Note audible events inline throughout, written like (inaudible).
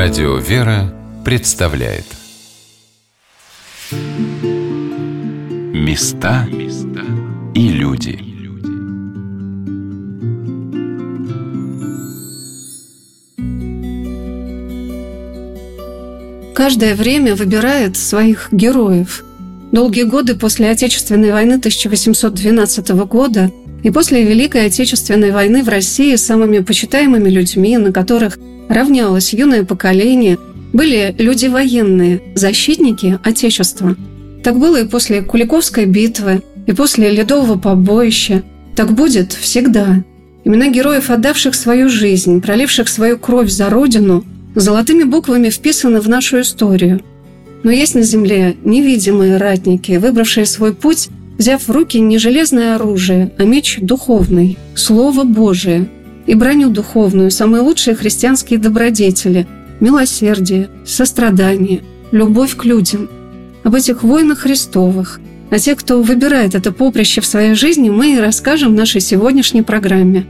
Радио «Вера» представляет Места и люди Каждое время выбирает своих героев. Долгие годы после Отечественной войны 1812 года и после Великой Отечественной войны в России самыми почитаемыми людьми, на которых равнялось юное поколение, были люди военные, защитники Отечества. Так было и после Куликовской битвы, и после Ледового побоища. Так будет всегда. Имена героев, отдавших свою жизнь, проливших свою кровь за Родину, золотыми буквами вписаны в нашу историю. Но есть на земле невидимые ратники, выбравшие свой путь, взяв в руки не железное оружие, а меч духовный, Слово Божие – и броню духовную, самые лучшие христианские добродетели, милосердие, сострадание, любовь к людям. Об этих войнах Христовых, о тех, кто выбирает это поприще в своей жизни, мы и расскажем в нашей сегодняшней программе.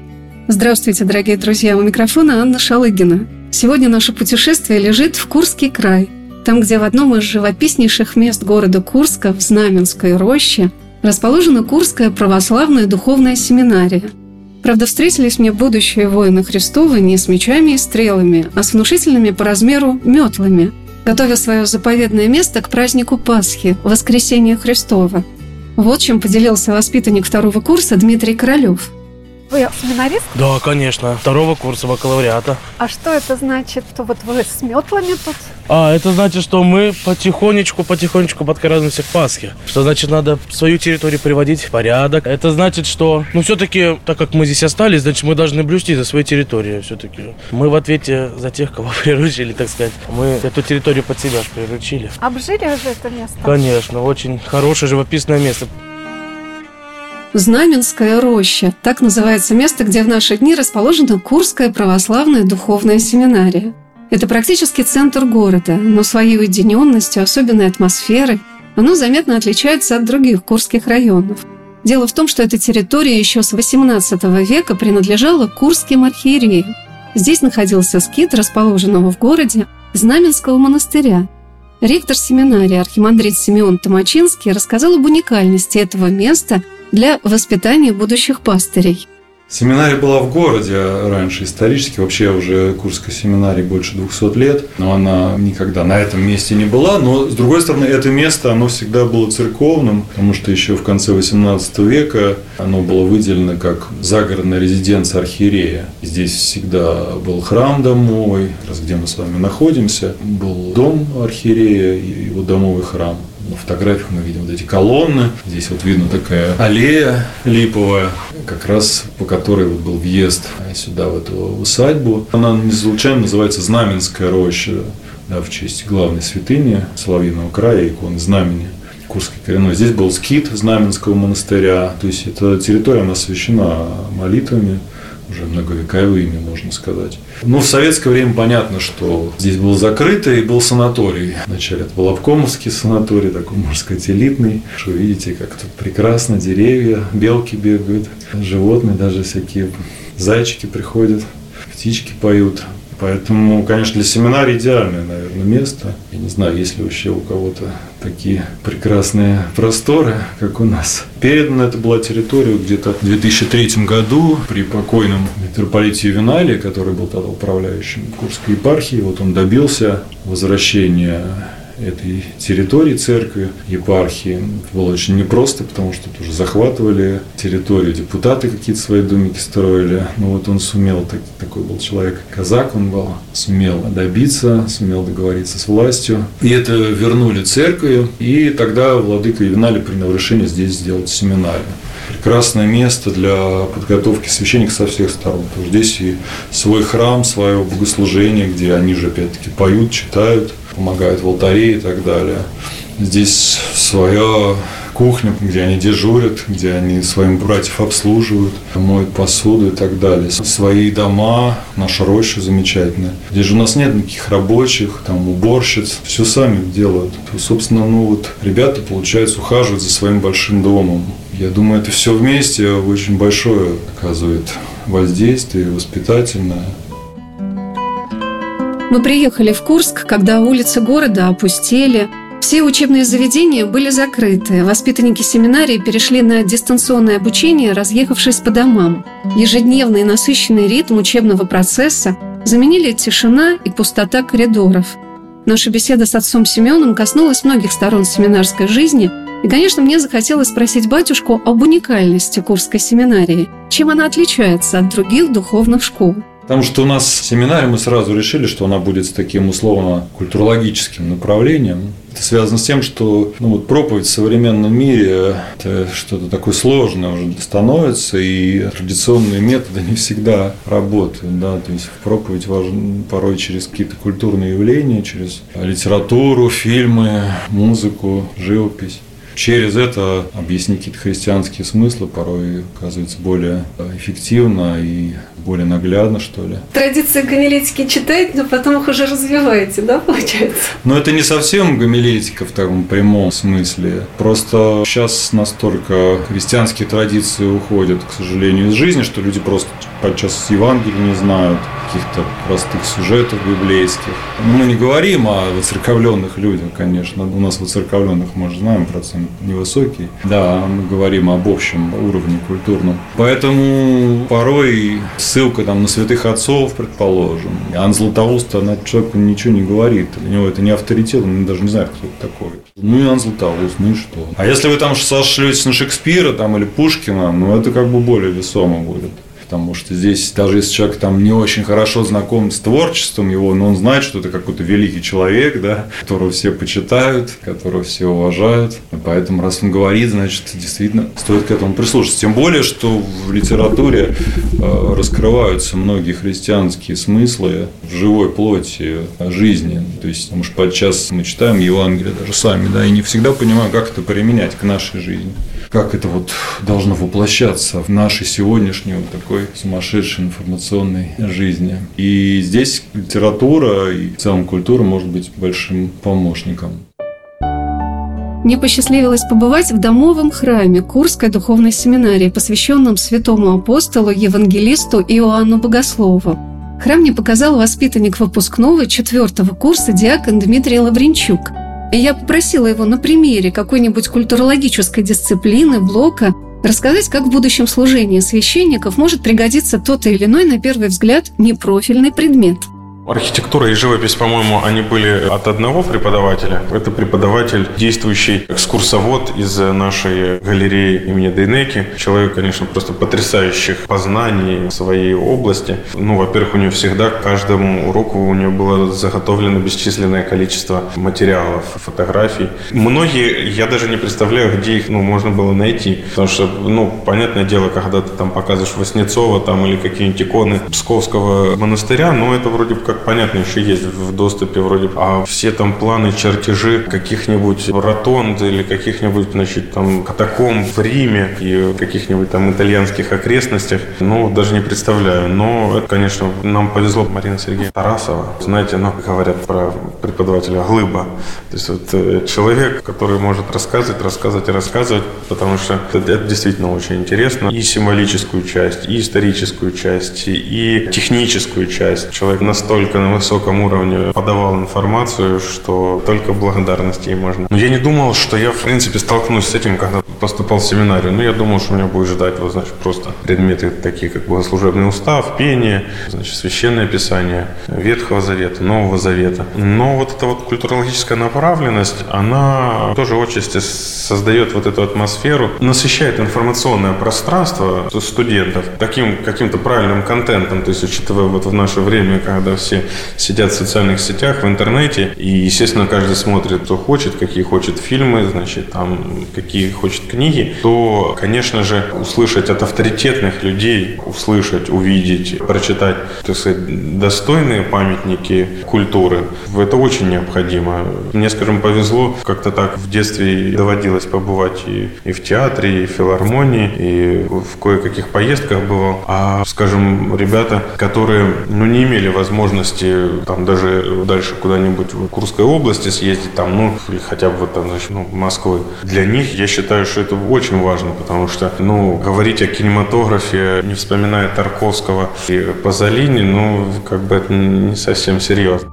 Здравствуйте, дорогие друзья! У микрофона Анна Шалыгина. Сегодня наше путешествие лежит в Курский край, там, где в одном из живописнейших мест города Курска, в Знаменской роще, расположена Курская православная духовная семинария – Правда, встретились мне будущие воины Христовы не с мечами и стрелами, а с внушительными по размеру метлами, готовя свое заповедное место к празднику Пасхи, Воскресения Христова. Вот чем поделился воспитанник второго курса Дмитрий Королев – вы семинарист? Да, конечно. Второго курса бакалавриата. А что это значит? То вот вы с метлами тут? А, это значит, что мы потихонечку, потихонечку подкрадываемся к Пасхе. Что значит, надо свою территорию приводить в порядок. Это значит, что, ну, все-таки, так как мы здесь остались, значит, мы должны блюсти за свою территорию все-таки. Мы в ответе за тех, кого (laughs) приручили, так сказать. Мы эту территорию под себя же приручили. Обжили уже это место? Конечно, очень хорошее живописное место. Знаменская роща. Так называется место, где в наши дни расположена Курская православная духовная семинария. Это практически центр города, но своей уединенностью, особенной атмосферой, оно заметно отличается от других курских районов. Дело в том, что эта территория еще с XVIII века принадлежала Курским архиереям. Здесь находился скит, расположенного в городе, Знаменского монастыря. Ректор семинарии архимандрит Симеон Томачинский рассказал об уникальности этого места – для воспитания будущих пастырей. Семинария была в городе раньше, исторически. Вообще уже Курской семинарии больше 200 лет. Но она никогда на этом месте не была. Но, с другой стороны, это место, оно всегда было церковным, потому что еще в конце 18 века оно было выделено как загородная резиденция архиерея. Здесь всегда был храм домовый, раз где мы с вами находимся. Был дом архиерея и его домовый храм. На фотографиях мы видим вот эти колонны. Здесь вот видно такая аллея липовая, как раз по которой вот был въезд сюда, в эту усадьбу. Она не случайно называется Знаменская роща, да, в честь главной святыни Соловьиного края, иконы Знамени. Курской коренной. Здесь был скит Знаменского монастыря. То есть эта территория она освящена молитвами уже многовековыми, можно сказать. Ну, в советское время понятно, что здесь был закрыто и был санаторий. Вначале это был обкомовский санаторий, такой, можно сказать, элитный. Что видите, как тут прекрасно, деревья, белки бегают, животные, даже всякие зайчики приходят, птички поют. Поэтому, конечно, для семинария идеальное, наверное, место. Я не знаю, есть ли вообще у кого-то такие прекрасные просторы, как у нас. Передана это была территория где-то в 2003 году при покойном митрополите Ювенале, который был тогда управляющим Курской епархии. Вот он добился возвращения этой территории церкви, епархии. Это было очень непросто, потому что тоже захватывали территорию, депутаты какие-то свои домики строили. Но вот он сумел, так, такой был человек, казак он был, сумел добиться, сумел договориться с властью. И это вернули церкви, и тогда владыка Евналий принял решение здесь сделать семинарию прекрасное место для подготовки священников со всех сторон. Потому здесь и свой храм, свое богослужение, где они же опять-таки поют, читают помогают в алтаре и так далее. Здесь своя кухня, где они дежурят, где они своим братьев обслуживают, моют посуду и так далее. Свои дома, наша роща замечательная. Здесь же у нас нет никаких рабочих, там уборщиц, все сами делают. Собственно, ну вот ребята, получается, ухаживают за своим большим домом. Я думаю, это все вместе очень большое оказывает воздействие воспитательное. Мы приехали в Курск, когда улицы города опустели, все учебные заведения были закрыты, воспитанники семинарии перешли на дистанционное обучение, разъехавшись по домам. Ежедневный насыщенный ритм учебного процесса заменили тишина и пустота коридоров. Наша беседа с отцом Семеном коснулась многих сторон семинарской жизни, и, конечно, мне захотелось спросить батюшку об уникальности Курской семинарии, чем она отличается от других духовных школ. Потому что у нас семинаре мы сразу решили, что она будет с таким условно культурологическим направлением. Это связано с тем, что ну, вот проповедь в современном мире – это что-то такое сложное уже становится, и традиционные методы не всегда работают. Да? То есть проповедь важно порой через какие-то культурные явления, через литературу, фильмы, музыку, живопись через это объяснить какие-то христианские смыслы порой оказывается более эффективно и более наглядно, что ли. Традиции гомилетики читаете, но потом их уже развиваете, да, получается? Но это не совсем гомилетика в таком прямом смысле. Просто сейчас настолько христианские традиции уходят, к сожалению, из жизни, что люди просто подчас Евангелия не знают, каких-то простых сюжетов библейских. Мы не говорим о воцерковленных людях, конечно. У нас воцерковленных, мы же знаем, процент невысокий. Да, мы говорим об общем уровне культурном. Поэтому порой ссылка там на святых отцов, предположим. Ан Златоуст, она человеку ничего не говорит. Для него это не авторитет, он даже не знает, кто это такой. Ну и Ан Златоуст, ну и что? А если вы там сошлетесь на Шекспира там, или Пушкина, ну это как бы более весомо будет потому что здесь даже если человек там не очень хорошо знаком с творчеством его, но он знает, что это какой-то великий человек, да, которого все почитают, которого все уважают. Поэтому, раз он говорит, значит, действительно стоит к этому прислушаться. Тем более, что в литературе э, раскрываются многие христианские смыслы в живой плоти жизни. То есть, потому что подчас мы читаем Евангелие даже сами, да, и не всегда понимаем, как это применять к нашей жизни как это вот должно воплощаться в нашей сегодняшней вот такой сумасшедшей информационной жизни. И здесь литература и в целом культура может быть большим помощником. Мне посчастливилось побывать в домовом храме Курской духовной семинарии, посвященном святому апостолу, евангелисту Иоанну Богослову. Храм мне показал воспитанник выпускного четвертого курса диакон Дмитрий Лавренчук – и я попросила его на примере какой-нибудь культурологической дисциплины, блока, рассказать, как в будущем служении священников может пригодиться тот или иной, на первый взгляд, непрофильный предмет – Архитектура и живопись, по-моему, они были от одного преподавателя. Это преподаватель, действующий экскурсовод из нашей галереи имени Дейнеки. Человек, конечно, просто потрясающих познаний своей области. Ну, во-первых, у него всегда к каждому уроку у него было заготовлено бесчисленное количество материалов, фотографий. Многие, я даже не представляю, где их ну, можно было найти. Потому что, ну, понятное дело, когда ты там показываешь Васнецова там, или какие-нибудь иконы Псковского монастыря, но это вроде как понятно, еще есть в доступе вроде, а все там планы, чертежи каких-нибудь ротонд или каких-нибудь, значит, там катакомб в Риме и каких-нибудь там итальянских окрестностях, ну, даже не представляю. Но это, конечно, нам повезло. Марина Сергеевна Тарасова, знаете, ну, говорят про преподавателя Глыба. То есть вот э, человек, который может рассказывать, рассказывать и рассказывать, потому что это, это действительно очень интересно. И символическую часть, и историческую часть, и техническую часть. Человек настолько настолько на высоком уровне подавал информацию, что только благодарности ей можно. Но я не думал, что я, в принципе, столкнусь с этим, когда поступал в семинарию. Ну, я думал, что меня будет ждать, вот, значит, просто предметы такие, как богослужебный устав, пение, значит, священное писание Ветхого Завета, Нового Завета. Но вот эта вот культурологическая направленность, она тоже отчасти создает вот эту атмосферу, насыщает информационное пространство студентов таким каким-то правильным контентом, то есть учитывая вот в наше время, когда все сидят в социальных сетях, в интернете, и, естественно, каждый смотрит, кто хочет, какие хочет фильмы, значит, там, какие хочет книги, то, конечно же, услышать от авторитетных людей, услышать, увидеть, прочитать, так сказать, достойные памятники культуры, это очень необходимо. Мне, скажем, повезло, как-то так в детстве доводилось побывать и, и в театре, и в филармонии, и в кое-каких поездках бывал. А, скажем, ребята, которые, ну, не имели возможности возможности там даже дальше куда-нибудь в Курской области съездить, там, ну, или хотя бы там, значит, ну, Москвы. Для них я считаю, что это очень важно, потому что, ну, говорить о кинематографе, не вспоминая Тарковского и Пазолини, ну, как бы это не совсем серьезно.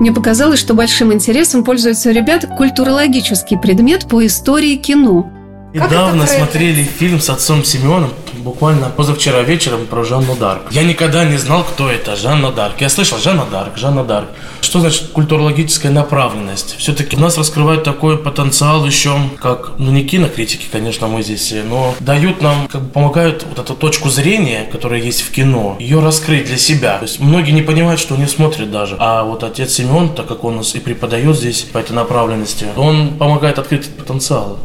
Мне показалось, что большим интересом пользуется у ребят культурологический предмет по истории кино. Недавно смотрели фильм с отцом Семеном, буквально позавчера вечером про Жанну Дарк. Я никогда не знал, кто это Жанна Дарк. Я слышал Жанна Дарк, Жанна Дарк. Что значит культурологическая направленность? Все-таки у нас раскрывают такой потенциал еще, как, ну не кинокритики, конечно, мы здесь, но дают нам, как бы помогают вот эту точку зрения, которая есть в кино, ее раскрыть для себя. То есть многие не понимают, что не смотрят даже. А вот отец Семен, так как он нас и преподает здесь по этой направленности, он помогает открыть этот потенциал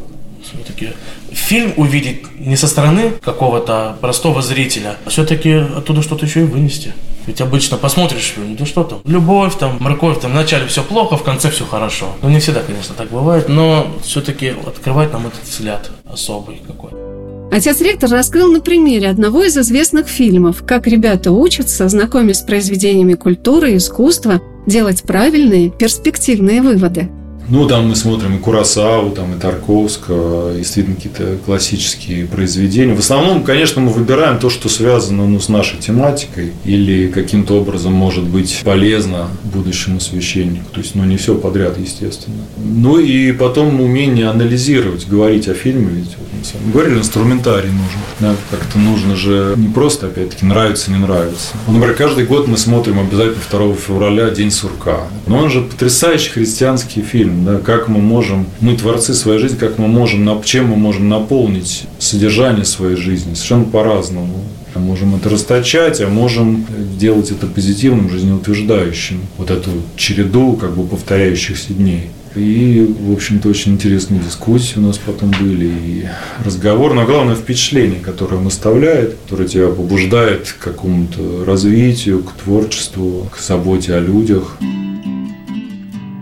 все-таки фильм увидеть не со стороны какого-то простого зрителя, а все-таки оттуда что-то еще и вынести. Ведь обычно посмотришь фильм, да что там, любовь там, морковь там, вначале все плохо, в конце все хорошо. Ну не всегда, конечно, так бывает, но все-таки открывает нам этот взгляд особый какой. Отец ректор раскрыл на примере одного из известных фильмов, как ребята учатся, знакомясь с произведениями культуры и искусства, делать правильные, перспективные выводы. Ну, там мы смотрим и Курасау, там и Тарковского, действительно какие-то классические произведения. В основном, конечно, мы выбираем то, что связано ну, с нашей тематикой или каким-то образом может быть полезно будущему священнику. То есть, ну, не все подряд, естественно. Ну, и потом умение анализировать, говорить о фильме. Ведь вот мы с вами говорили, инструментарий нужен. Да, как-то нужно же не просто, опять-таки, нравится, не нравится. Ну, например, каждый год мы смотрим обязательно 2 февраля День сурка. Но он же потрясающий христианский фильм да, как мы можем, мы творцы своей жизни, как мы можем, чем мы можем наполнить содержание своей жизни, совершенно по-разному. А можем это расточать, а можем делать это позитивным, жизнеутверждающим. Вот эту череду как бы повторяющихся дней. И, в общем-то, очень интересные дискуссии у нас потом были, и разговор, но главное впечатление, которое он оставляет, которое тебя побуждает к какому-то развитию, к творчеству, к заботе о людях.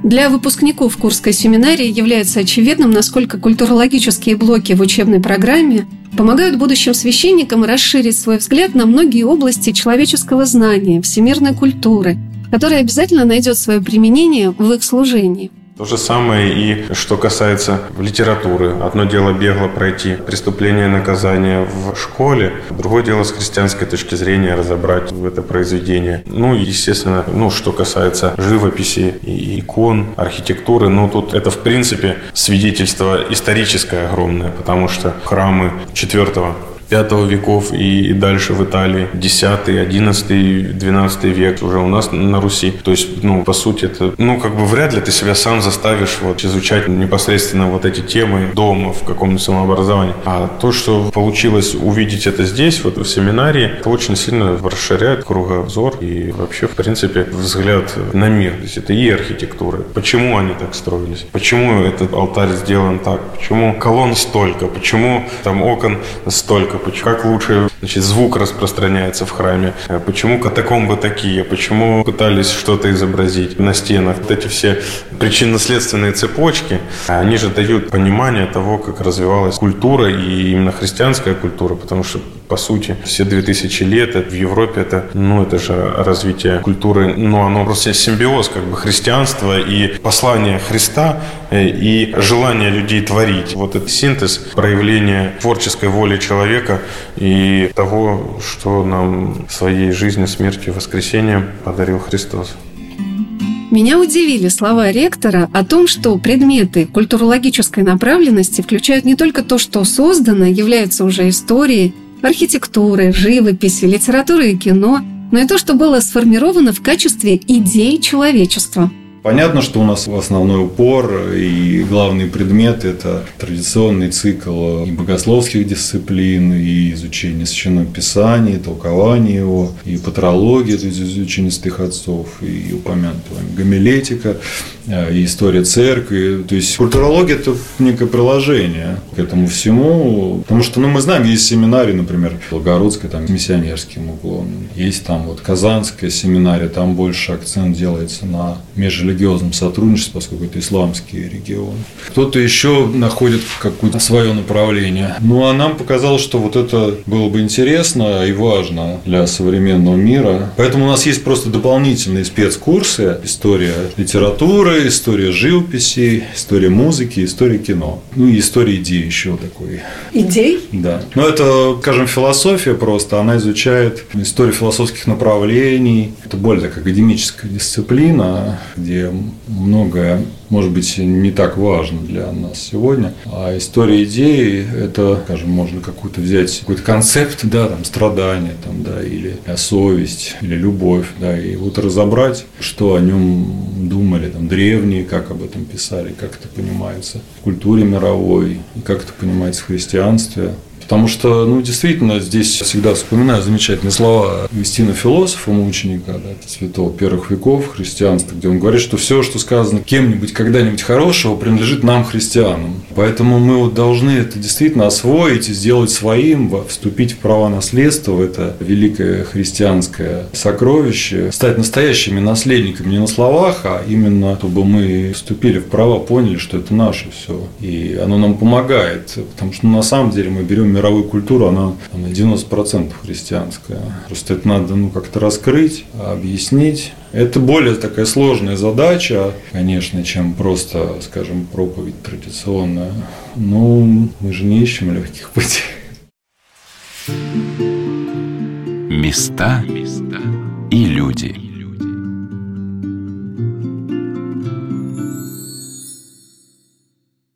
Для выпускников Курской семинарии является очевидным, насколько культурологические блоки в учебной программе помогают будущим священникам расширить свой взгляд на многие области человеческого знания, всемирной культуры, которая обязательно найдет свое применение в их служении. То же самое и что касается литературы. Одно дело бегло пройти преступление и наказание в школе, другое дело с христианской точки зрения разобрать это произведение. Ну, естественно, ну, что касается живописи и икон, архитектуры, ну, тут это, в принципе, свидетельство историческое огромное, потому что храмы 4 5 веков и дальше в Италии, 10, 11, 12 век уже у нас на Руси. То есть, ну, по сути, это, ну, как бы вряд ли ты себя сам заставишь вот изучать непосредственно вот эти темы дома в каком-то самообразовании. А то, что получилось увидеть это здесь, вот в семинарии, это очень сильно расширяет кругозор и вообще, в принципе, взгляд на мир. То есть это и архитектура. Почему они так строились? Почему этот алтарь сделан так? Почему колонн столько? Почему там окон столько? Как лучше значит, звук распространяется в храме, э, почему катакомбы такие, почему пытались что-то изобразить на стенах. Вот эти все причинно-следственные цепочки, они же дают понимание того, как развивалась культура и именно христианская культура, потому что по сути, все 2000 лет в Европе это, ну, это же развитие культуры, ну, оно просто симбиоз как бы христианства и послания Христа э, и желание людей творить. Вот этот синтез проявления творческой воли человека и того, что нам своей жизнью, смертью, воскресением подарил Христос. Меня удивили слова ректора о том, что предметы культурологической направленности включают не только то, что создано, является уже историей, архитектуры, живописи, литературы и кино, но и то, что было сформировано в качестве идей человечества – Понятно, что у нас основной упор и главный предмет – это традиционный цикл и богословских дисциплин, и изучение Священного Писания, и толкование его, и патрология, то есть изучение святых отцов, и упомянутая гомилетика, э, и история церкви. То есть культурология – это некое приложение к этому всему, потому что ну, мы знаем, есть семинарии, например, Волгородская, там, с миссионерским уклоном, есть там вот Казанская семинария, там больше акцент делается на межрелигиозном религиозном сотрудничестве, поскольку это исламский регион. Кто-то еще находит какое-то свое направление. Ну, а нам показалось, что вот это было бы интересно и важно для современного мира. Поэтому у нас есть просто дополнительные спецкурсы. История литературы, история живописи, история музыки, история кино. Ну, и история идей еще такой. Идей? Да. Ну, это, скажем, философия просто. Она изучает историю философских направлений. Это более так академическая дисциплина, где многое, может быть, не так важно для нас сегодня. А история идеи – это, скажем, можно какую-то взять какой-то концепт, да, там, страдания, там, да, или совесть, или любовь, да, и вот разобрать, что о нем думали там древние, как об этом писали, как это понимается в культуре мировой, и как это понимается в христианстве. Потому что, ну, действительно, здесь всегда вспоминаю замечательные слова Вестина философа, мученика, да, святого первых веков христианства, где он говорит, что все, что сказано кем-нибудь когда-нибудь хорошего, принадлежит нам, христианам. Поэтому мы вот должны это действительно освоить и сделать своим, вступить в права наследства в это великое христианское сокровище, стать настоящими наследниками не на словах, а именно, чтобы мы вступили в права, поняли, что это наше все. И оно нам помогает, потому что ну, на самом деле мы берем мировую культуру, она на 90% христианская. Просто это надо ну, как-то раскрыть, объяснить. Это более такая сложная задача, конечно, чем просто, скажем, проповедь традиционная. Ну, мы же не ищем легких путей. Места и люди.